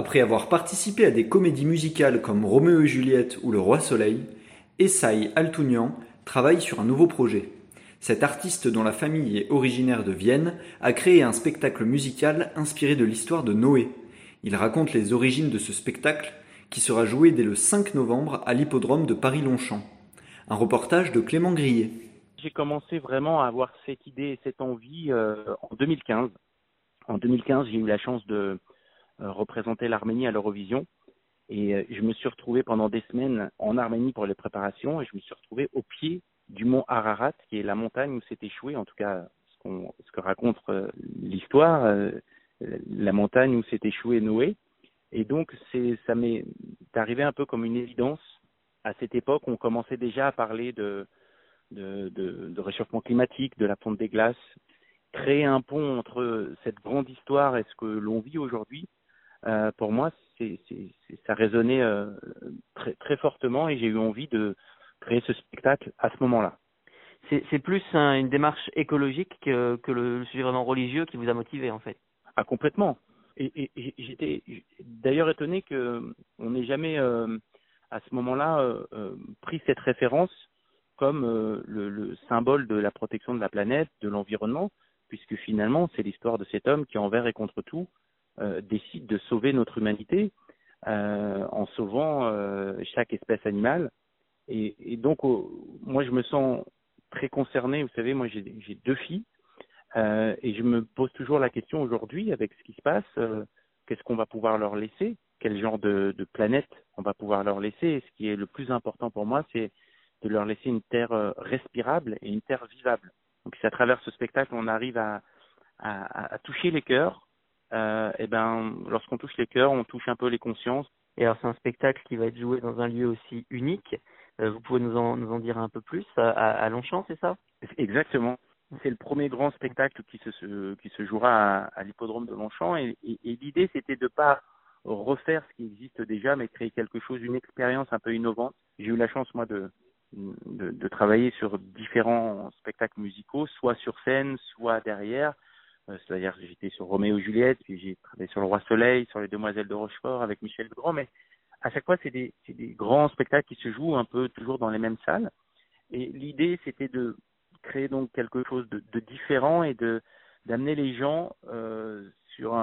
Après avoir participé à des comédies musicales comme Roméo et Juliette ou Le Roi Soleil, Essay Altounian travaille sur un nouveau projet. Cet artiste dont la famille est originaire de Vienne a créé un spectacle musical inspiré de l'histoire de Noé. Il raconte les origines de ce spectacle qui sera joué dès le 5 novembre à l'hippodrome de Paris-Longchamp. Un reportage de Clément Grillet. J'ai commencé vraiment à avoir cette idée et cette envie euh, en 2015. En 2015, j'ai eu la chance de représenter l'Arménie à l'Eurovision. Et euh, je me suis retrouvé pendant des semaines en Arménie pour les préparations et je me suis retrouvé au pied du mont Ararat, qui est la montagne où s'est échoué, en tout cas ce, que raconte euh, l'histoire, la montagne où s'est échoué Noé. Et donc ça m'est arrivé un peu comme une évidence. À cette époque, on commençait déjà à parler de, de, de réchauffement climatique, de la fonte des glaces, créer un pont entre cette grande histoire et ce que l'on vit aujourd'hui euh, pour moi, c'est, c'est, ça résonnait euh, très, très fortement et j'ai eu envie de créer ce spectacle à ce moment-là. C'est, c'est plus une démarche écologique que, que le, sujet vraiment religieux qui vous a motivé en fait. Ah complètement. Et, et, j'étais d'ailleurs étonné que on n'ait jamais euh, à ce moment-là euh, pris cette référence comme le, le, symbole de la protection de la planète, de l'environnement, puisque finalement c'est l'histoire de cet homme qui envers et contre tout décide de sauver notre humanité euh, en sauvant euh, chaque espèce animale. Et, et donc, moi, je me sens très concerné. Vous savez, moi, j'ai deux filles euh, et je me pose toujours la question aujourd'hui, avec ce qui se passe, euh, qu'est-ce qu'on va pouvoir leur laisser? Quel genre de, de, planète on va pouvoir leur laisser? Et ce qui est le plus important pour moi, c'est de leur laisser une terre respirable et une terre vivable. Donc, si à travers ce spectacle, on arrive à, à, à toucher les cœurs, euh, et ben lorsqu'on touche les cœurs, on touche un peu les consciences. Et alors c'est un spectacle qui va être joué dans un lieu aussi unique. Euh, vous pouvez nous en, nous en dire un peu plus à, à Longchamp, c'est ça? Exactement. C'est le premier grand spectacle qui se, qui se jouera à, à l'hippodrome de Longchamp et, et, et l'idée c'était de pas refaire ce qui existe déjà mais créer quelque chose, une expérience un peu innovante. J'ai eu la chance moi de, de, de travailler sur différents spectacles musicaux, soit sur scène, soit derrière. Euh, c'est-à-dire que j'étais sur Roméo et Juliette, puis j'ai travaillé sur Le Roi Soleil, sur Les Demoiselles de Rochefort avec Michel Legrand, mais à chaque fois, c'est des, grands spectacles qui se jouent un peu toujours dans les mêmes salles. Et l'idée, c'était de créer donc quelque chose de, différent et d'amener les gens euh, sur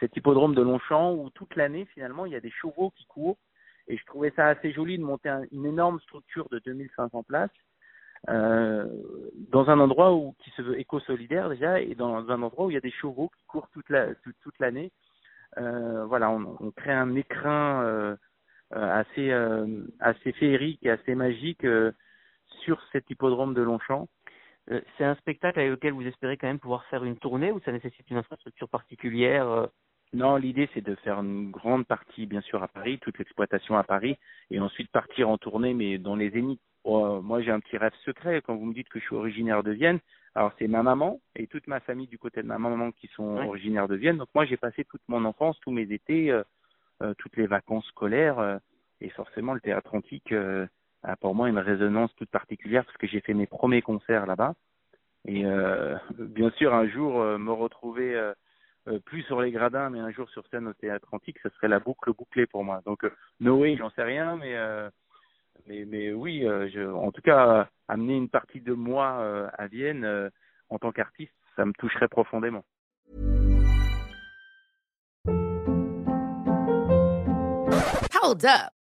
cet hippodrome de Longchamp où toute l'année, finalement, il y a des chevaux qui courent. Et je trouvais ça assez joli de monter un, une énorme structure de 2500 places euh, dans un endroit où qui se veut éco-solidaire déjà et dans un endroit où il y a des chevaux qui courent toute la toute, l'année. Euh, voilà, on, on, crée un écrin euh, euh assez euh, assez féerique et assez magique sur cet hippodrome de Longchamp. C'est un spectacle avec lequel vous espérez quand même pouvoir faire une tournée ou ça nécessite une infrastructure particulière non, l'idée c'est de faire une grande partie bien sûr à Paris, toute l'exploitation à Paris, et ensuite partir en tournée, mais dans les zéniths Oh, moi, j'ai un petit rêve secret quand vous me dites que je suis originaire de Vienne. Alors, c'est ma maman et toute ma famille du côté de ma maman qui sont ouais. originaires de Vienne. Donc, moi, j'ai passé toute mon enfance, tous mes étés, euh, euh, toutes les vacances scolaires. Euh, et forcément, le théâtre antique euh, a pour moi une résonance toute particulière parce que j'ai fait mes premiers concerts là-bas. Et euh, bien sûr, un jour, me retrouver plus sur les gradins, mais un jour sur scène au théâtre antique, ce serait la boucle bouclée pour moi. Donc, Noé, j'en sais rien, mais mais, mais oui, euh, je, en tout cas, amener une partie de moi euh, à Vienne euh, en tant qu'artiste, ça me toucherait profondément. Hold up.